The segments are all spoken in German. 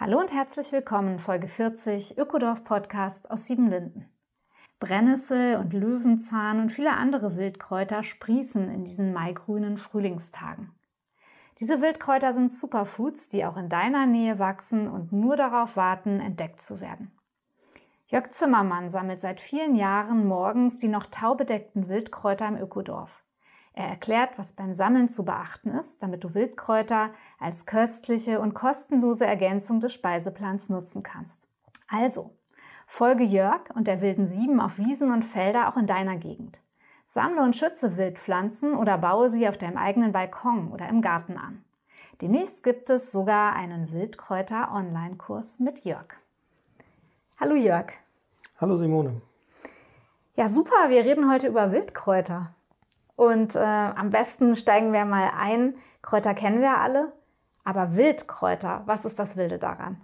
Hallo und herzlich willkommen, Folge 40 Ökodorf Podcast aus Siebenlinden. Brennnessel und Löwenzahn und viele andere Wildkräuter sprießen in diesen maigrünen Frühlingstagen. Diese Wildkräuter sind Superfoods, die auch in deiner Nähe wachsen und nur darauf warten, entdeckt zu werden. Jörg Zimmermann sammelt seit vielen Jahren morgens die noch taubedeckten Wildkräuter im Ökodorf. Er erklärt, was beim Sammeln zu beachten ist, damit du Wildkräuter als köstliche und kostenlose Ergänzung des Speiseplans nutzen kannst. Also, folge Jörg und der wilden Sieben auf Wiesen und Felder auch in deiner Gegend. Sammle und schütze Wildpflanzen oder baue sie auf deinem eigenen Balkon oder im Garten an. Demnächst gibt es sogar einen Wildkräuter-Online-Kurs mit Jörg. Hallo Jörg. Hallo Simone. Ja, super. Wir reden heute über Wildkräuter. Und äh, am besten steigen wir mal ein. Kräuter kennen wir alle, aber Wildkräuter, was ist das Wilde daran?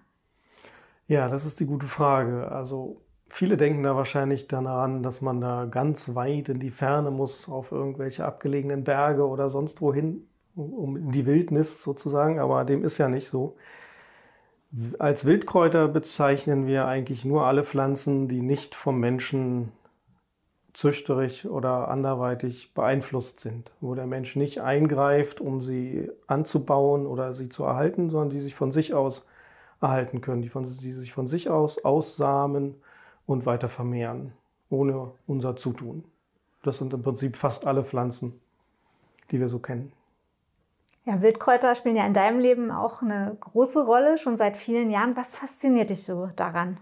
Ja, das ist die gute Frage. Also viele denken da wahrscheinlich daran, dass man da ganz weit in die Ferne muss, auf irgendwelche abgelegenen Berge oder sonst wohin, um in die Wildnis sozusagen, aber dem ist ja nicht so. Als Wildkräuter bezeichnen wir eigentlich nur alle Pflanzen, die nicht vom Menschen züchterisch oder anderweitig beeinflusst sind, wo der Mensch nicht eingreift, um sie anzubauen oder sie zu erhalten, sondern die sich von sich aus erhalten können, die, von, die sich von sich aus aussamen und weiter vermehren, ohne unser Zutun. Das sind im Prinzip fast alle Pflanzen, die wir so kennen. Ja, Wildkräuter spielen ja in deinem Leben auch eine große Rolle, schon seit vielen Jahren. Was fasziniert dich so daran?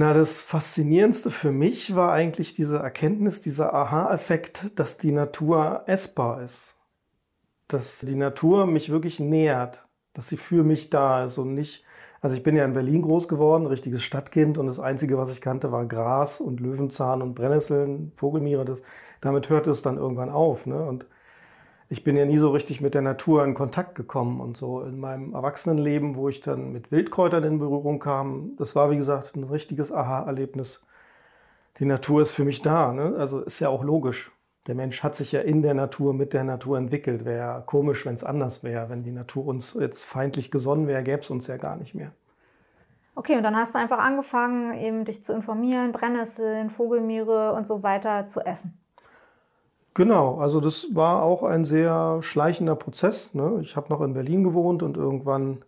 Na, das Faszinierendste für mich war eigentlich diese Erkenntnis, dieser Aha-Effekt, dass die Natur essbar ist. Dass die Natur mich wirklich nähert, dass sie für mich da ist und nicht. Also ich bin ja in Berlin groß geworden, richtiges Stadtkind und das Einzige, was ich kannte, war Gras und Löwenzahn und Brennnesseln, Vogelmiere. Das, damit hörte es dann irgendwann auf. Ne? Und ich bin ja nie so richtig mit der Natur in Kontakt gekommen und so in meinem Erwachsenenleben, wo ich dann mit Wildkräutern in Berührung kam, das war wie gesagt ein richtiges Aha-Erlebnis. Die Natur ist für mich da, ne? also ist ja auch logisch. Der Mensch hat sich ja in der Natur mit der Natur entwickelt. Wäre ja komisch, wenn es anders wäre. Wenn die Natur uns jetzt feindlich gesonnen wäre, gäbe es uns ja gar nicht mehr. Okay, und dann hast du einfach angefangen, eben dich zu informieren, Brennnesseln, Vogelmiere und so weiter zu essen. Genau, also das war auch ein sehr schleichender Prozess. Ne? Ich habe noch in Berlin gewohnt und irgendwann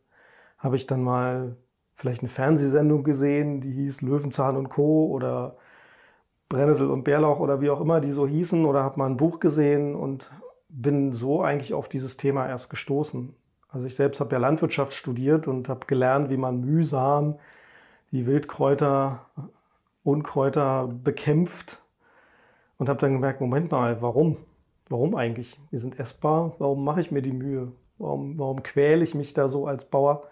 habe ich dann mal vielleicht eine Fernsehsendung gesehen, die hieß Löwenzahn und Co. oder Brennnessel und Bärlauch oder wie auch immer die so hießen oder habe mal ein Buch gesehen und bin so eigentlich auf dieses Thema erst gestoßen. Also ich selbst habe ja Landwirtschaft studiert und habe gelernt, wie man mühsam die Wildkräuter, Unkräuter bekämpft und habe dann gemerkt, Moment mal, warum? Warum eigentlich? Wir sind essbar, warum mache ich mir die Mühe? Warum, warum quäle ich mich da so als Bauer,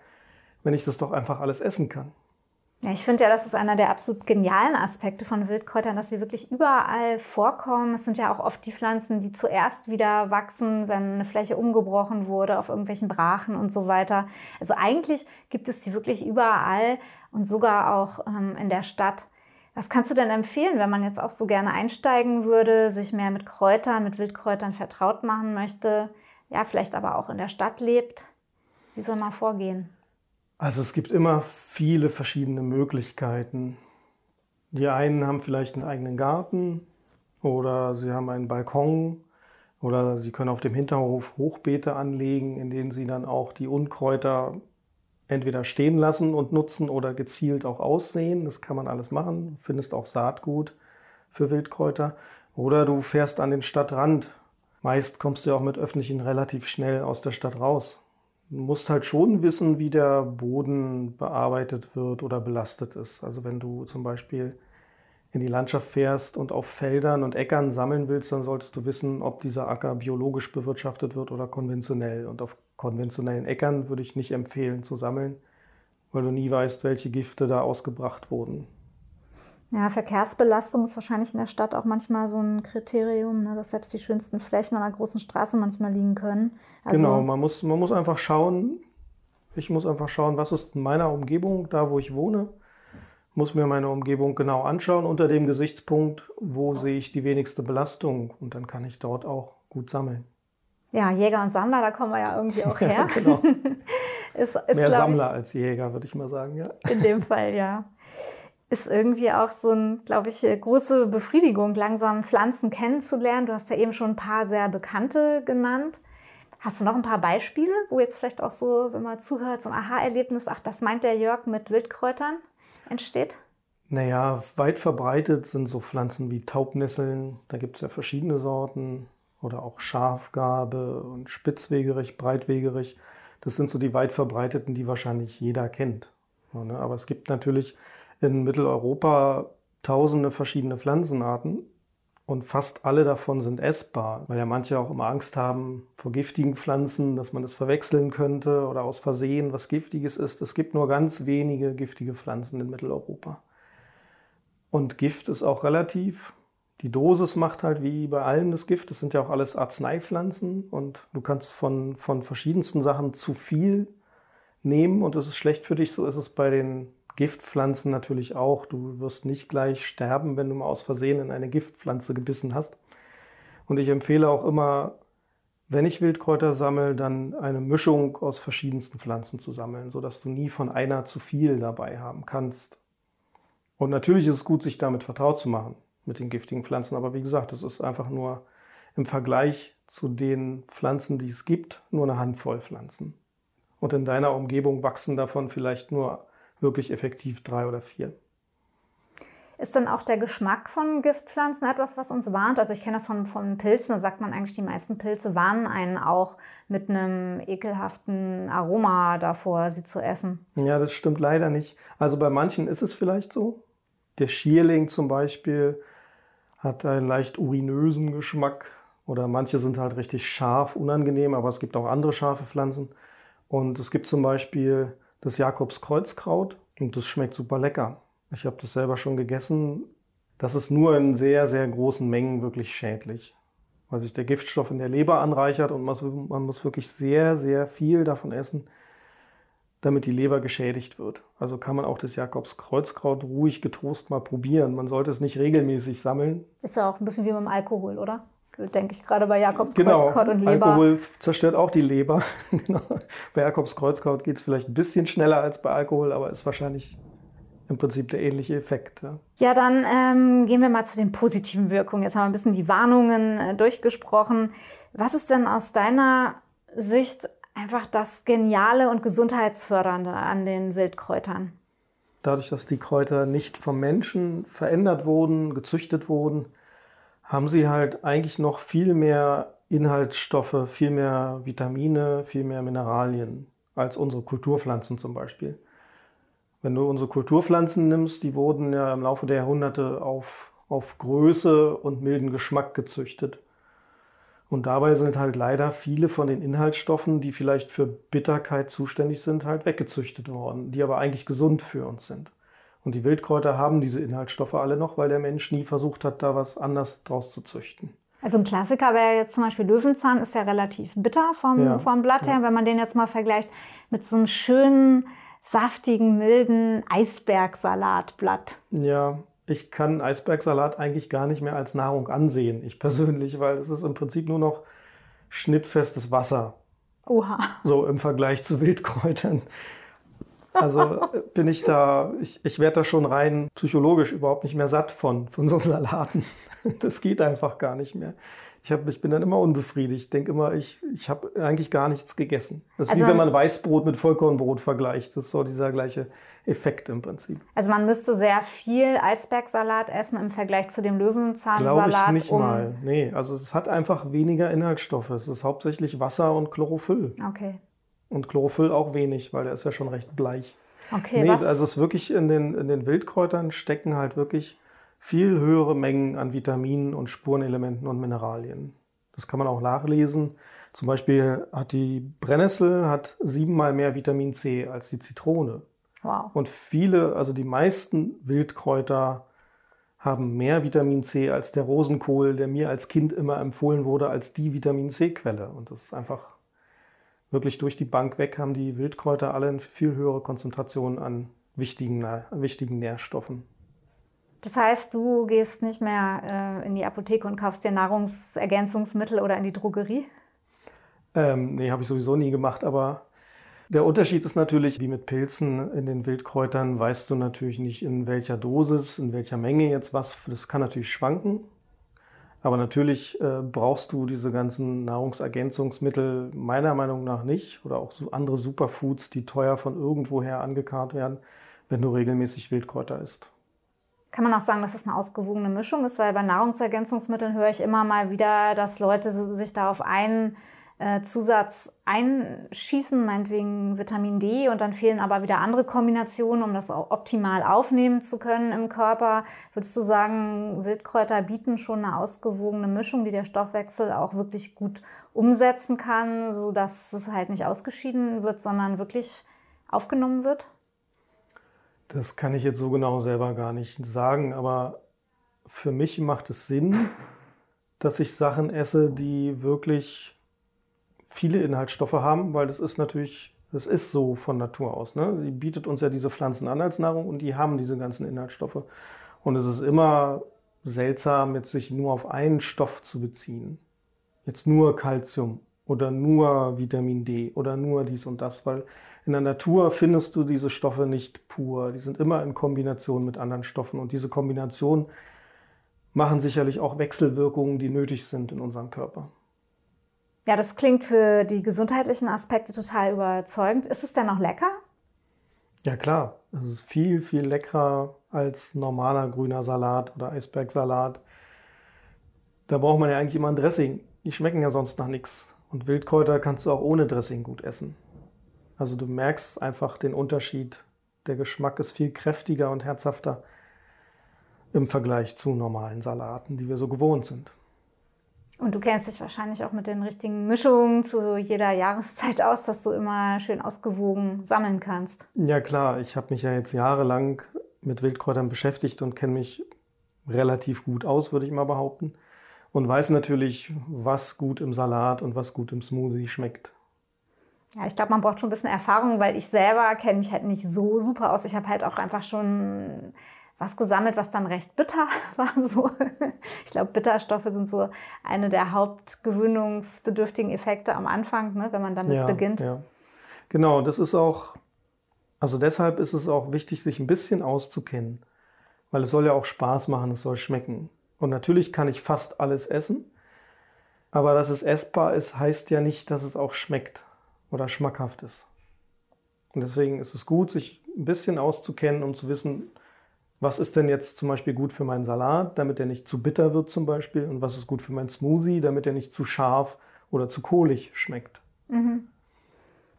wenn ich das doch einfach alles essen kann? Ja, ich finde ja, das ist einer der absolut genialen Aspekte von Wildkräutern, dass sie wirklich überall vorkommen. Es sind ja auch oft die Pflanzen, die zuerst wieder wachsen, wenn eine Fläche umgebrochen wurde auf irgendwelchen Brachen und so weiter. Also eigentlich gibt es sie wirklich überall und sogar auch ähm, in der Stadt. Was kannst du denn empfehlen, wenn man jetzt auch so gerne einsteigen würde, sich mehr mit Kräutern, mit Wildkräutern vertraut machen möchte, ja, vielleicht aber auch in der Stadt lebt? Wie soll man vorgehen? Also es gibt immer viele verschiedene Möglichkeiten. Die einen haben vielleicht einen eigenen Garten oder sie haben einen Balkon oder sie können auf dem Hinterhof Hochbeete anlegen, in denen sie dann auch die Unkräuter entweder stehen lassen und nutzen oder gezielt auch aussehen. Das kann man alles machen. Du findest auch Saatgut für Wildkräuter. Oder du fährst an den Stadtrand. Meist kommst du auch mit öffentlichen relativ schnell aus der Stadt raus. Du musst halt schon wissen, wie der Boden bearbeitet wird oder belastet ist. Also wenn du zum Beispiel in die Landschaft fährst und auf Feldern und Äckern sammeln willst, dann solltest du wissen, ob dieser Acker biologisch bewirtschaftet wird oder konventionell. Und auf konventionellen Äckern würde ich nicht empfehlen zu sammeln, weil du nie weißt, welche Gifte da ausgebracht wurden. Ja, Verkehrsbelastung ist wahrscheinlich in der Stadt auch manchmal so ein Kriterium, ne, dass selbst die schönsten Flächen an einer großen Straße manchmal liegen können. Also genau, man muss, man muss einfach schauen, ich muss einfach schauen, was ist in meiner Umgebung, da wo ich wohne, muss mir meine Umgebung genau anschauen unter dem Gesichtspunkt, wo sehe ich die wenigste Belastung und dann kann ich dort auch gut sammeln. Ja, Jäger und Sammler, da kommen wir ja irgendwie auch her. Genau. ist, ist, Mehr Sammler ich, als Jäger, würde ich mal sagen, ja. In dem Fall, ja ist irgendwie auch so ein, glaube ich, große Befriedigung, langsam Pflanzen kennenzulernen. Du hast ja eben schon ein paar sehr bekannte genannt. Hast du noch ein paar Beispiele, wo jetzt vielleicht auch so, wenn man zuhört, so ein Aha-Erlebnis, ach, das meint der Jörg mit Wildkräutern entsteht? Naja, weit verbreitet sind so Pflanzen wie Taubnesseln, da gibt es ja verschiedene Sorten, oder auch Schafgarbe und Spitzwegerich, Breitwegerich. Das sind so die weit verbreiteten, die wahrscheinlich jeder kennt. Ne? Aber es gibt natürlich in Mitteleuropa tausende verschiedene Pflanzenarten und fast alle davon sind essbar, weil ja manche auch immer Angst haben vor giftigen Pflanzen, dass man das verwechseln könnte oder aus Versehen was Giftiges ist. Es gibt nur ganz wenige giftige Pflanzen in Mitteleuropa. Und Gift ist auch relativ. Die Dosis macht halt wie bei allem das Gift. Das sind ja auch alles Arzneipflanzen und du kannst von, von verschiedensten Sachen zu viel nehmen und das ist schlecht für dich. So ist es bei den Giftpflanzen natürlich auch. Du wirst nicht gleich sterben, wenn du mal aus Versehen in eine Giftpflanze gebissen hast. Und ich empfehle auch immer, wenn ich Wildkräuter sammle, dann eine Mischung aus verschiedensten Pflanzen zu sammeln, sodass du nie von einer zu viel dabei haben kannst. Und natürlich ist es gut, sich damit vertraut zu machen, mit den giftigen Pflanzen. Aber wie gesagt, es ist einfach nur im Vergleich zu den Pflanzen, die es gibt, nur eine Handvoll Pflanzen. Und in deiner Umgebung wachsen davon vielleicht nur wirklich effektiv drei oder vier. Ist dann auch der Geschmack von Giftpflanzen etwas, was uns warnt? Also ich kenne das von, von Pilzen, da sagt man eigentlich, die meisten Pilze warnen einen auch mit einem ekelhaften Aroma davor, sie zu essen. Ja, das stimmt leider nicht. Also bei manchen ist es vielleicht so. Der Schierling zum Beispiel hat einen leicht urinösen Geschmack oder manche sind halt richtig scharf, unangenehm, aber es gibt auch andere scharfe Pflanzen. Und es gibt zum Beispiel das Jakobskreuzkraut und das schmeckt super lecker. Ich habe das selber schon gegessen. Das ist nur in sehr, sehr großen Mengen wirklich schädlich, weil sich der Giftstoff in der Leber anreichert und man muss wirklich sehr, sehr viel davon essen, damit die Leber geschädigt wird. Also kann man auch das Jakobskreuzkraut ruhig getrost mal probieren. Man sollte es nicht regelmäßig sammeln. Ist ja auch ein bisschen wie beim Alkohol, oder? denke ich gerade bei Jakobs genau, Kreuzkraut und Leber. Alkohol zerstört auch die Leber. Genau. bei Jakobs Kreuzkraut geht es vielleicht ein bisschen schneller als bei Alkohol, aber ist wahrscheinlich im Prinzip der ähnliche Effekt. Ja, ja dann ähm, gehen wir mal zu den positiven Wirkungen. Jetzt haben wir ein bisschen die Warnungen äh, durchgesprochen. Was ist denn aus deiner Sicht einfach das Geniale und Gesundheitsfördernde an den Wildkräutern? Dadurch, dass die Kräuter nicht vom Menschen verändert wurden, gezüchtet wurden, haben sie halt eigentlich noch viel mehr Inhaltsstoffe, viel mehr Vitamine, viel mehr Mineralien als unsere Kulturpflanzen zum Beispiel. Wenn du unsere Kulturpflanzen nimmst, die wurden ja im Laufe der Jahrhunderte auf, auf Größe und milden Geschmack gezüchtet. Und dabei sind halt leider viele von den Inhaltsstoffen, die vielleicht für Bitterkeit zuständig sind, halt weggezüchtet worden, die aber eigentlich gesund für uns sind. Und die Wildkräuter haben diese Inhaltsstoffe alle noch, weil der Mensch nie versucht hat, da was anders draus zu züchten. Also ein Klassiker wäre jetzt zum Beispiel Löwenzahn, ist ja relativ bitter vom, ja, vom Blatt her. Ja. Wenn man den jetzt mal vergleicht mit so einem schönen, saftigen, milden Eisbergsalatblatt. Ja, ich kann Eisbergsalat eigentlich gar nicht mehr als Nahrung ansehen, ich persönlich, weil es ist im Prinzip nur noch schnittfestes Wasser. Oha. So im Vergleich zu Wildkräutern. Also bin ich da, ich, ich werde da schon rein psychologisch überhaupt nicht mehr satt von, von so Salaten. Das geht einfach gar nicht mehr. Ich, hab, ich bin dann immer unbefriedigt. Ich denke immer, ich, ich habe eigentlich gar nichts gegessen. Das ist also, wie wenn man Weißbrot mit Vollkornbrot vergleicht. Das ist so dieser gleiche Effekt im Prinzip. Also man müsste sehr viel Eisbergsalat essen im Vergleich zu dem Löwenzahnsalat. Glaube ich nicht um mal. Nee, also es hat einfach weniger Inhaltsstoffe. Es ist hauptsächlich Wasser und Chlorophyll. Okay. Und Chlorophyll auch wenig, weil der ist ja schon recht bleich. Okay, nee, was? also es ist wirklich in den, in den Wildkräutern stecken halt wirklich viel höhere Mengen an Vitaminen und Spurenelementen und Mineralien. Das kann man auch nachlesen. Zum Beispiel hat die Brennnessel hat siebenmal mehr Vitamin C als die Zitrone. Wow. Und viele, also die meisten Wildkräuter haben mehr Vitamin C als der Rosenkohl, der mir als Kind immer empfohlen wurde als die Vitamin C-Quelle. Und das ist einfach wirklich durch die Bank weg, haben die Wildkräuter alle eine viel höhere Konzentration an wichtigen, wichtigen Nährstoffen. Das heißt, du gehst nicht mehr äh, in die Apotheke und kaufst dir Nahrungsergänzungsmittel oder in die Drogerie? Ähm, nee, habe ich sowieso nie gemacht, aber der Unterschied ist natürlich, wie mit Pilzen in den Wildkräutern, weißt du natürlich nicht, in welcher Dosis, in welcher Menge jetzt was. Das kann natürlich schwanken. Aber natürlich äh, brauchst du diese ganzen Nahrungsergänzungsmittel meiner Meinung nach nicht oder auch so andere Superfoods, die teuer von irgendwoher angekarrt werden, wenn du regelmäßig Wildkräuter isst. Kann man auch sagen, dass es eine ausgewogene Mischung ist, weil bei Nahrungsergänzungsmitteln höre ich immer mal wieder, dass Leute sich da auf einen äh, Zusatz einschießen, meinetwegen Vitamin D, und dann fehlen aber wieder andere Kombinationen, um das optimal aufnehmen zu können im Körper. Würdest du sagen, Wildkräuter bieten schon eine ausgewogene Mischung, die der Stoffwechsel auch wirklich gut umsetzen kann, sodass es halt nicht ausgeschieden wird, sondern wirklich aufgenommen wird? Das kann ich jetzt so genau selber gar nicht sagen, aber für mich macht es Sinn, dass ich Sachen esse, die wirklich viele Inhaltsstoffe haben, weil das ist natürlich, das ist so von Natur aus. Ne? Sie bietet uns ja diese Pflanzen an als Nahrung und die haben diese ganzen Inhaltsstoffe. Und es ist immer seltsam, jetzt sich nur auf einen Stoff zu beziehen. Jetzt nur Kalzium oder nur Vitamin D oder nur dies und das, weil in der Natur findest du diese Stoffe nicht pur. Die sind immer in Kombination mit anderen Stoffen und diese Kombination machen sicherlich auch Wechselwirkungen, die nötig sind in unserem Körper. Ja, das klingt für die gesundheitlichen Aspekte total überzeugend. Ist es denn noch lecker? Ja, klar. Es ist viel, viel leckerer als normaler grüner Salat oder Eisbergsalat. Da braucht man ja eigentlich immer ein Dressing. Die schmecken ja sonst nach nichts. Und Wildkräuter kannst du auch ohne Dressing gut essen. Also du merkst einfach den Unterschied. Der Geschmack ist viel kräftiger und herzhafter im Vergleich zu normalen Salaten, die wir so gewohnt sind. Und du kennst dich wahrscheinlich auch mit den richtigen Mischungen zu jeder Jahreszeit aus, dass du immer schön ausgewogen sammeln kannst. Ja klar, ich habe mich ja jetzt jahrelang mit Wildkräutern beschäftigt und kenne mich relativ gut aus, würde ich mal behaupten. Und weiß natürlich, was gut im Salat und was gut im Smoothie schmeckt. Ja, ich glaube, man braucht schon ein bisschen Erfahrung, weil ich selber kenne mich halt nicht so super aus. Ich habe halt auch einfach schon was gesammelt, was dann recht bitter war. So. Ich glaube, Bitterstoffe sind so eine der hauptgewöhnungsbedürftigen Effekte am Anfang, ne, wenn man damit ja, beginnt. Ja. Genau, das ist auch, also deshalb ist es auch wichtig, sich ein bisschen auszukennen, weil es soll ja auch Spaß machen, es soll schmecken. Und natürlich kann ich fast alles essen, aber dass es essbar ist, heißt ja nicht, dass es auch schmeckt oder schmackhaft ist. Und deswegen ist es gut, sich ein bisschen auszukennen, um zu wissen, was ist denn jetzt zum Beispiel gut für meinen Salat, damit er nicht zu bitter wird zum Beispiel? Und was ist gut für meinen Smoothie, damit er nicht zu scharf oder zu kohlig schmeckt? Mhm.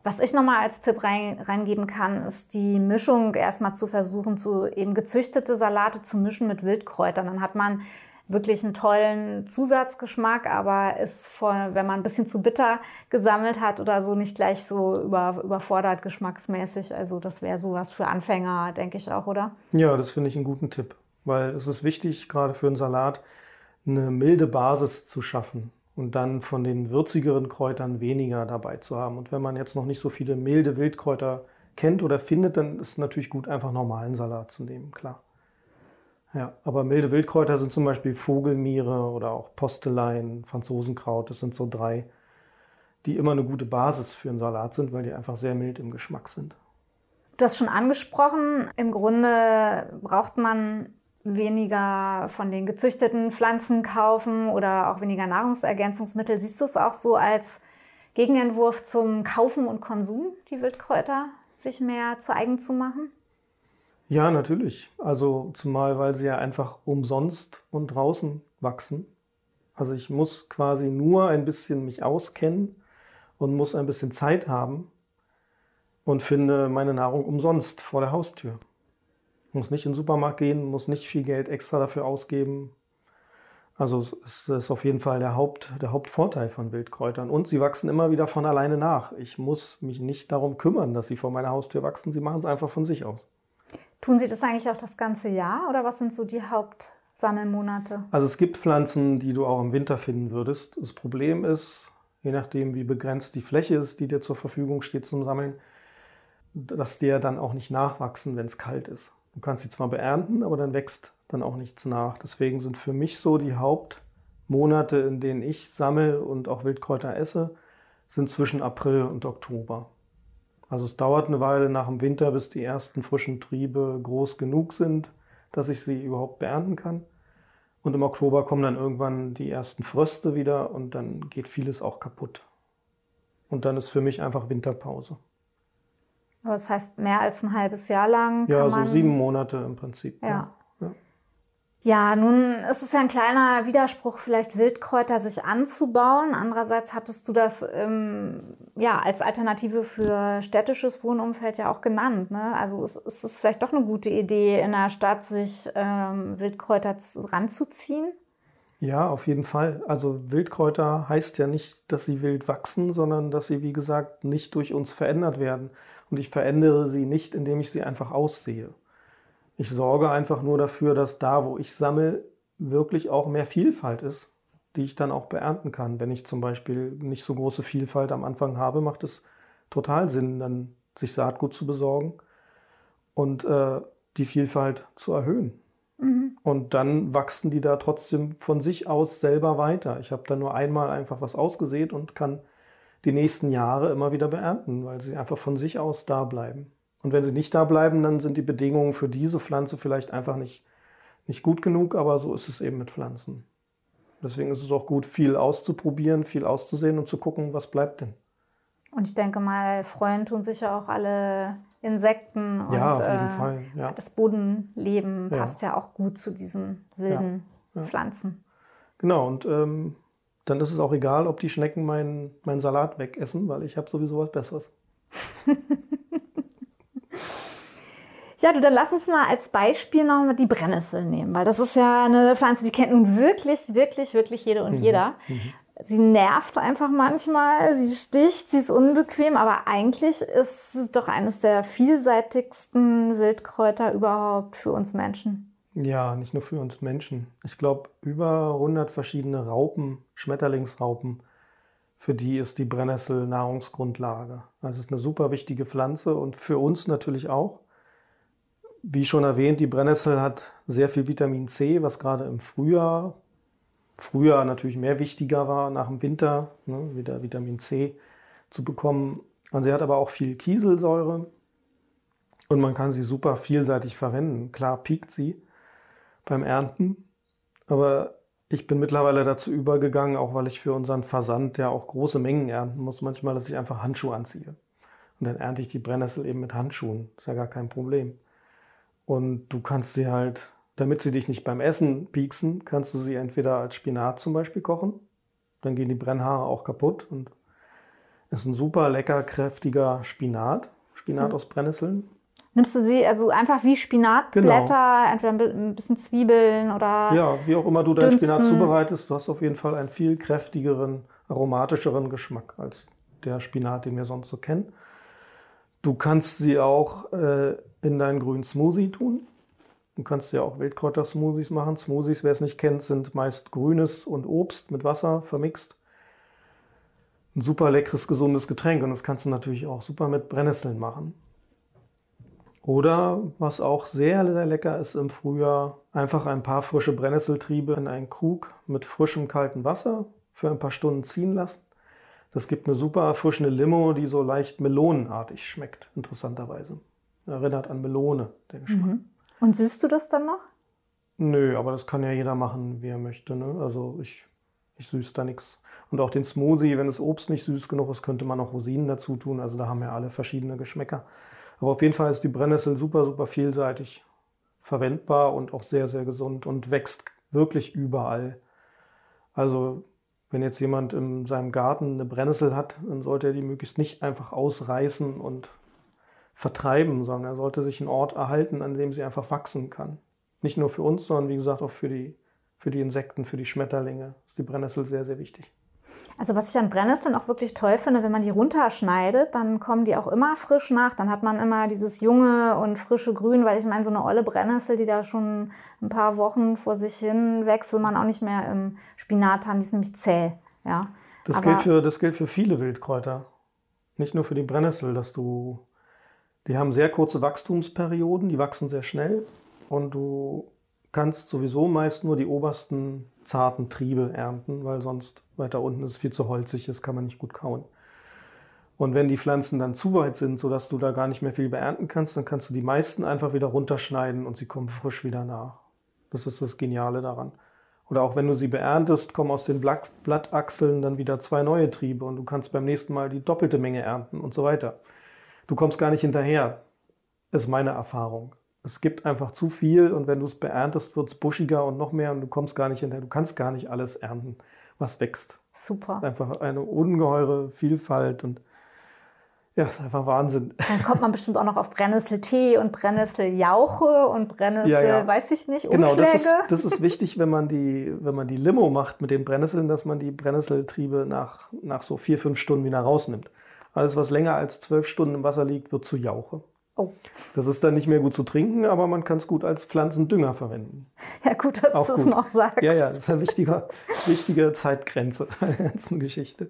Was ich nochmal als Tipp rein, reingeben kann, ist die Mischung erstmal zu versuchen, zu eben gezüchtete Salate zu mischen mit Wildkräutern. Dann hat man wirklich einen tollen Zusatzgeschmack, aber ist, vor, wenn man ein bisschen zu bitter gesammelt hat oder so, nicht gleich so über, überfordert geschmacksmäßig. Also das wäre sowas für Anfänger, denke ich auch, oder? Ja, das finde ich einen guten Tipp, weil es ist wichtig, gerade für einen Salat, eine milde Basis zu schaffen und dann von den würzigeren Kräutern weniger dabei zu haben. Und wenn man jetzt noch nicht so viele milde Wildkräuter kennt oder findet, dann ist es natürlich gut, einfach normalen Salat zu nehmen, klar. Ja, aber milde Wildkräuter sind zum Beispiel Vogelmiere oder auch Postelein, Franzosenkraut. Das sind so drei, die immer eine gute Basis für einen Salat sind, weil die einfach sehr mild im Geschmack sind. Du hast schon angesprochen, im Grunde braucht man weniger von den gezüchteten Pflanzen kaufen oder auch weniger Nahrungsergänzungsmittel. Siehst du es auch so als Gegenentwurf zum Kaufen und Konsum, die Wildkräuter sich mehr zu eigen zu machen? Ja, natürlich. Also zumal, weil sie ja einfach umsonst und draußen wachsen. Also ich muss quasi nur ein bisschen mich auskennen und muss ein bisschen Zeit haben und finde meine Nahrung umsonst vor der Haustür. Muss nicht in den Supermarkt gehen, muss nicht viel Geld extra dafür ausgeben. Also es ist auf jeden Fall der, Haupt, der Hauptvorteil von Wildkräutern. Und sie wachsen immer wieder von alleine nach. Ich muss mich nicht darum kümmern, dass sie vor meiner Haustür wachsen. Sie machen es einfach von sich aus. Tun Sie das eigentlich auch das ganze Jahr oder was sind so die Hauptsammelmonate? Also es gibt Pflanzen, die du auch im Winter finden würdest. Das Problem ist, je nachdem wie begrenzt die Fläche ist, die dir zur Verfügung steht zum Sammeln, dass ja dann auch nicht nachwachsen, wenn es kalt ist. Du kannst sie zwar beernten, aber dann wächst dann auch nichts nach. Deswegen sind für mich so die Hauptmonate, in denen ich sammle und auch Wildkräuter esse, sind zwischen April und Oktober. Also es dauert eine Weile nach dem Winter, bis die ersten frischen Triebe groß genug sind, dass ich sie überhaupt beernten kann. Und im Oktober kommen dann irgendwann die ersten Fröste wieder und dann geht vieles auch kaputt. Und dann ist für mich einfach Winterpause. Aber das heißt, mehr als ein halbes Jahr lang. ja, so sieben Monate im Prinzip. Ja. ja. Ja, nun ist es ja ein kleiner Widerspruch, vielleicht Wildkräuter sich anzubauen. Andererseits hattest du das ähm, ja als Alternative für städtisches Wohnumfeld ja auch genannt. Ne? Also ist, ist es vielleicht doch eine gute Idee, in der Stadt sich ähm, Wildkräuter ranzuziehen? Ja, auf jeden Fall. Also Wildkräuter heißt ja nicht, dass sie wild wachsen, sondern dass sie, wie gesagt, nicht durch uns verändert werden. Und ich verändere sie nicht, indem ich sie einfach aussehe. Ich sorge einfach nur dafür, dass da, wo ich sammle, wirklich auch mehr Vielfalt ist, die ich dann auch beernten kann. Wenn ich zum Beispiel nicht so große Vielfalt am Anfang habe, macht es total Sinn, dann sich Saatgut zu besorgen und äh, die Vielfalt zu erhöhen. Mhm. Und dann wachsen die da trotzdem von sich aus selber weiter. Ich habe da nur einmal einfach was ausgesät und kann die nächsten Jahre immer wieder beernten, weil sie einfach von sich aus da bleiben. Und wenn sie nicht da bleiben, dann sind die Bedingungen für diese Pflanze vielleicht einfach nicht, nicht gut genug, aber so ist es eben mit Pflanzen. Deswegen ist es auch gut, viel auszuprobieren, viel auszusehen und zu gucken, was bleibt denn. Und ich denke mal, freuen tun sich ja auch alle Insekten und ja, auf jeden äh, Fall, ja. das Bodenleben passt ja. ja auch gut zu diesen wilden ja, Pflanzen. Genau, und ähm, dann ist es auch egal, ob die Schnecken meinen mein Salat wegessen, weil ich habe sowieso was Besseres. Ja, du, dann lass uns mal als Beispiel noch die Brennnessel nehmen, weil das ist ja eine Pflanze, die kennt nun wirklich, wirklich, wirklich jede und mhm. jeder. Mhm. Sie nervt einfach manchmal, sie sticht, sie ist unbequem, aber eigentlich ist es doch eines der vielseitigsten Wildkräuter überhaupt für uns Menschen. Ja, nicht nur für uns Menschen. Ich glaube, über 100 verschiedene Raupen, Schmetterlingsraupen, für die ist die Brennnessel Nahrungsgrundlage. Also es ist eine super wichtige Pflanze und für uns natürlich auch. Wie schon erwähnt, die Brennnessel hat sehr viel Vitamin C, was gerade im Frühjahr, früher natürlich mehr wichtiger war, nach dem Winter ne, wieder Vitamin C zu bekommen. Und sie hat aber auch viel Kieselsäure und man kann sie super vielseitig verwenden. Klar piekt sie beim Ernten, aber ich bin mittlerweile dazu übergegangen, auch weil ich für unseren Versand ja auch große Mengen ernten muss, manchmal, dass ich einfach Handschuhe anziehe. Und dann ernte ich die Brennnessel eben mit Handschuhen. Ist ja gar kein Problem. Und du kannst sie halt, damit sie dich nicht beim Essen pieksen, kannst du sie entweder als Spinat zum Beispiel kochen. Dann gehen die Brennhaare auch kaputt und ist ein super lecker, kräftiger Spinat. Spinat aus Brennnesseln. Nimmst du sie also einfach wie Spinatblätter, genau. entweder ein bisschen Zwiebeln oder. Ja, wie auch immer du deinen Spinat zubereitest, du hast auf jeden Fall einen viel kräftigeren, aromatischeren Geschmack als der Spinat, den wir sonst so kennen. Du kannst sie auch äh, in deinen grünen Smoothie tun. Du kannst ja auch Wildkräuter-Smoothies machen. Smoothies, wer es nicht kennt, sind meist Grünes und Obst mit Wasser vermixt. Ein super leckeres, gesundes Getränk und das kannst du natürlich auch super mit Brennnesseln machen. Oder was auch sehr, sehr lecker ist im Frühjahr, einfach ein paar frische Brennnesseltriebe in einen Krug mit frischem kaltem Wasser für ein paar Stunden ziehen lassen. Das gibt eine super erfrischende Limo, die so leicht melonenartig schmeckt, interessanterweise erinnert an Melone, der Geschmack. Mhm. Und süßt du das dann noch? Nö, aber das kann ja jeder machen, wie er möchte. Ne? Also ich, ich süße da nichts. Und auch den Smoothie, wenn das Obst nicht süß genug ist, könnte man auch Rosinen dazu tun. Also da haben ja alle verschiedene Geschmäcker. Aber auf jeden Fall ist die Brennnessel super, super vielseitig verwendbar und auch sehr, sehr gesund und wächst wirklich überall. Also wenn jetzt jemand in seinem Garten eine Brennnessel hat, dann sollte er die möglichst nicht einfach ausreißen und vertreiben, sondern er sollte sich einen Ort erhalten, an dem sie einfach wachsen kann. Nicht nur für uns, sondern wie gesagt auch für die, für die Insekten, für die Schmetterlinge ist die Brennnessel sehr, sehr wichtig. Also was ich an Brennnesseln auch wirklich toll finde, wenn man die runterschneidet, dann kommen die auch immer frisch nach. Dann hat man immer dieses junge und frische Grün, weil ich meine, so eine olle Brennnessel, die da schon ein paar Wochen vor sich hin wächst, will man auch nicht mehr im Spinat haben. Die ist nämlich zäh. Ja. Das, gilt für, das gilt für viele Wildkräuter. Nicht nur für die Brennnessel, dass du. Die haben sehr kurze Wachstumsperioden, die wachsen sehr schnell und du kannst sowieso meist nur die obersten zarten Triebe ernten, weil sonst weiter unten ist es viel zu holzig, das kann man nicht gut kauen. Und wenn die Pflanzen dann zu weit sind, sodass du da gar nicht mehr viel beernten kannst, dann kannst du die meisten einfach wieder runterschneiden und sie kommen frisch wieder nach. Das ist das Geniale daran. Oder auch wenn du sie beerntest, kommen aus den Blattachseln dann wieder zwei neue Triebe und du kannst beim nächsten Mal die doppelte Menge ernten und so weiter. Du kommst gar nicht hinterher, ist meine Erfahrung. Es gibt einfach zu viel und wenn du es beerntest, wird es buschiger und noch mehr und du kommst gar nicht hinterher. Du kannst gar nicht alles ernten, was wächst. Super. Es ist einfach eine ungeheure Vielfalt und ja, ist einfach Wahnsinn. Dann kommt man bestimmt auch noch auf Brennnesseltee und Brennnesseljauche und Brennnessel, ja, ja. weiß ich nicht, Umschläge. Genau, das ist, das ist wichtig, wenn man, die, wenn man die Limo macht mit den Brennnesseln, dass man die Brennnesseltriebe nach, nach so vier, fünf Stunden wieder rausnimmt. Alles, was länger als zwölf Stunden im Wasser liegt, wird zu Jauche. Oh. Das ist dann nicht mehr gut zu trinken, aber man kann es gut als Pflanzendünger verwenden. Ja, gut, dass du es noch sagst. Ja, ja, das ist eine wichtige, wichtige Zeitgrenze der ganzen Geschichte.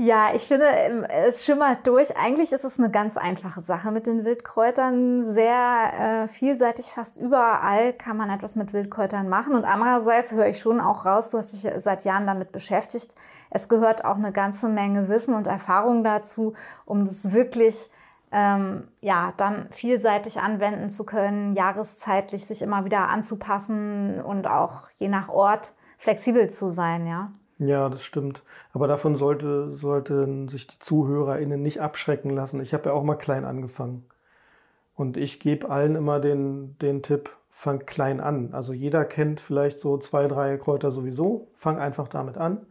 Ja, ich finde, ähm, es schimmert durch. Eigentlich ist es eine ganz einfache Sache mit den Wildkräutern. Sehr äh, vielseitig, fast überall kann man etwas mit Wildkräutern machen. Und andererseits höre ich schon auch raus, du hast dich seit Jahren damit beschäftigt. Es gehört auch eine ganze Menge Wissen und Erfahrung dazu, um das wirklich ähm, ja, dann vielseitig anwenden zu können, jahreszeitlich sich immer wieder anzupassen und auch je nach Ort flexibel zu sein, ja. Ja, das stimmt. Aber davon sollte, sollten sich die ZuhörerInnen nicht abschrecken lassen. Ich habe ja auch mal klein angefangen. Und ich gebe allen immer den, den Tipp, fang klein an. Also jeder kennt vielleicht so zwei, drei Kräuter sowieso. Fang einfach damit an.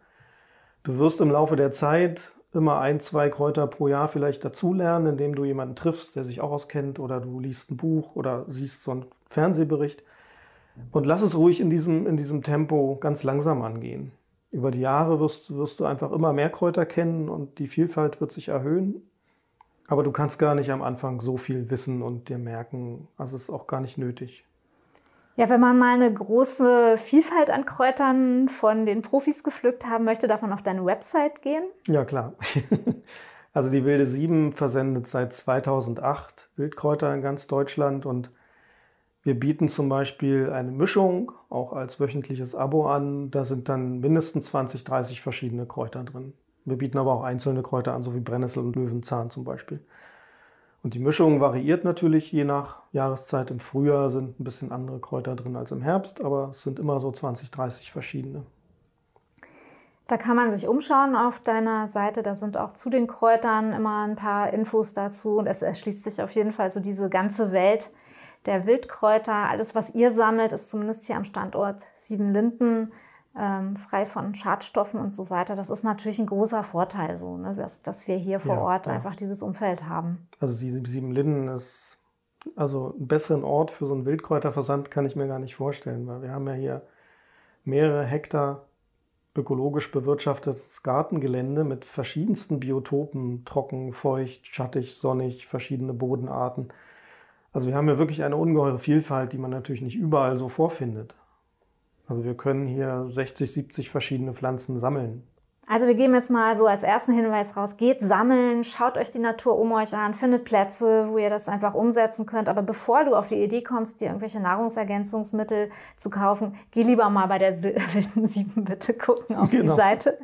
Du wirst im Laufe der Zeit immer ein, zwei Kräuter pro Jahr vielleicht dazulernen, indem du jemanden triffst, der sich auch auskennt oder du liest ein Buch oder siehst so einen Fernsehbericht. Und lass es ruhig in diesem, in diesem Tempo ganz langsam angehen. Über die Jahre wirst, wirst du einfach immer mehr Kräuter kennen und die Vielfalt wird sich erhöhen. Aber du kannst gar nicht am Anfang so viel wissen und dir merken. Also ist auch gar nicht nötig. Ja, wenn man mal eine große Vielfalt an Kräutern von den Profis gepflückt haben möchte, darf man auf deine Website gehen? Ja, klar. Also die Wilde Sieben versendet seit 2008 Wildkräuter in ganz Deutschland und wir bieten zum Beispiel eine Mischung auch als wöchentliches Abo an. Da sind dann mindestens 20, 30 verschiedene Kräuter drin. Wir bieten aber auch einzelne Kräuter an, so wie Brennnessel und Löwenzahn zum Beispiel. Und die Mischung variiert natürlich je nach Jahreszeit. Im Frühjahr sind ein bisschen andere Kräuter drin als im Herbst, aber es sind immer so 20, 30 verschiedene. Da kann man sich umschauen auf deiner Seite. Da sind auch zu den Kräutern immer ein paar Infos dazu. Und es erschließt sich auf jeden Fall so diese ganze Welt der Wildkräuter. Alles, was ihr sammelt, ist zumindest hier am Standort Siebenlinden ähm, frei von Schadstoffen und so weiter. Das ist natürlich ein großer Vorteil, so, ne? dass, dass wir hier vor ja, Ort ja. einfach dieses Umfeld haben. Also die Siebenlinden ist also einen besseren Ort für so einen Wildkräuterversand kann ich mir gar nicht vorstellen, weil wir haben ja hier mehrere Hektar ökologisch bewirtschaftetes Gartengelände mit verschiedensten Biotopen, trocken, feucht, schattig, sonnig, verschiedene Bodenarten. Also wir haben ja wirklich eine ungeheure Vielfalt, die man natürlich nicht überall so vorfindet. Also wir können hier 60, 70 verschiedene Pflanzen sammeln. Also wir geben jetzt mal so als ersten Hinweis raus, geht sammeln, schaut euch die Natur um euch an, findet Plätze, wo ihr das einfach umsetzen könnt. Aber bevor du auf die Idee kommst, dir irgendwelche Nahrungsergänzungsmittel zu kaufen, geh lieber mal bei der wilden Sieben bitte gucken auf genau. die Seite.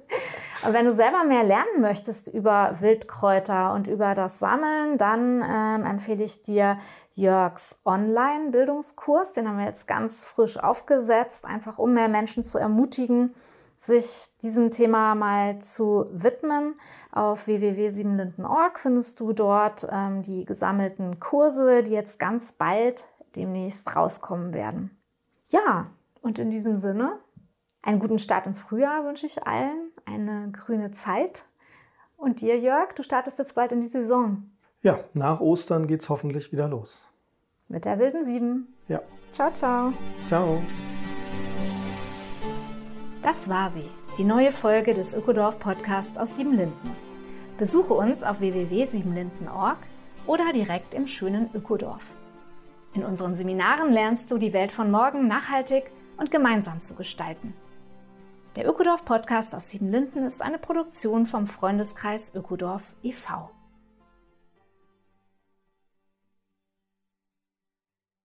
Und wenn du selber mehr lernen möchtest über Wildkräuter und über das Sammeln, dann ähm, empfehle ich dir Jörgs Online-Bildungskurs. Den haben wir jetzt ganz frisch aufgesetzt, einfach um mehr Menschen zu ermutigen, sich diesem Thema mal zu widmen. Auf www.siebenlinden.org findest du dort ähm, die gesammelten Kurse, die jetzt ganz bald demnächst rauskommen werden. Ja, und in diesem Sinne, einen guten Start ins Frühjahr wünsche ich allen, eine grüne Zeit. Und dir, Jörg, du startest jetzt bald in die Saison. Ja, nach Ostern geht es hoffentlich wieder los. Mit der wilden Sieben. Ja. Ciao, ciao. Ciao. Das war sie, die neue Folge des Ökodorf Podcasts aus Siebenlinden. Besuche uns auf www.siebenlinden.org oder direkt im schönen Ökodorf. In unseren Seminaren lernst du die Welt von morgen nachhaltig und gemeinsam zu gestalten. Der Ökodorf Podcast aus Siebenlinden ist eine Produktion vom Freundeskreis Ökodorf e.V.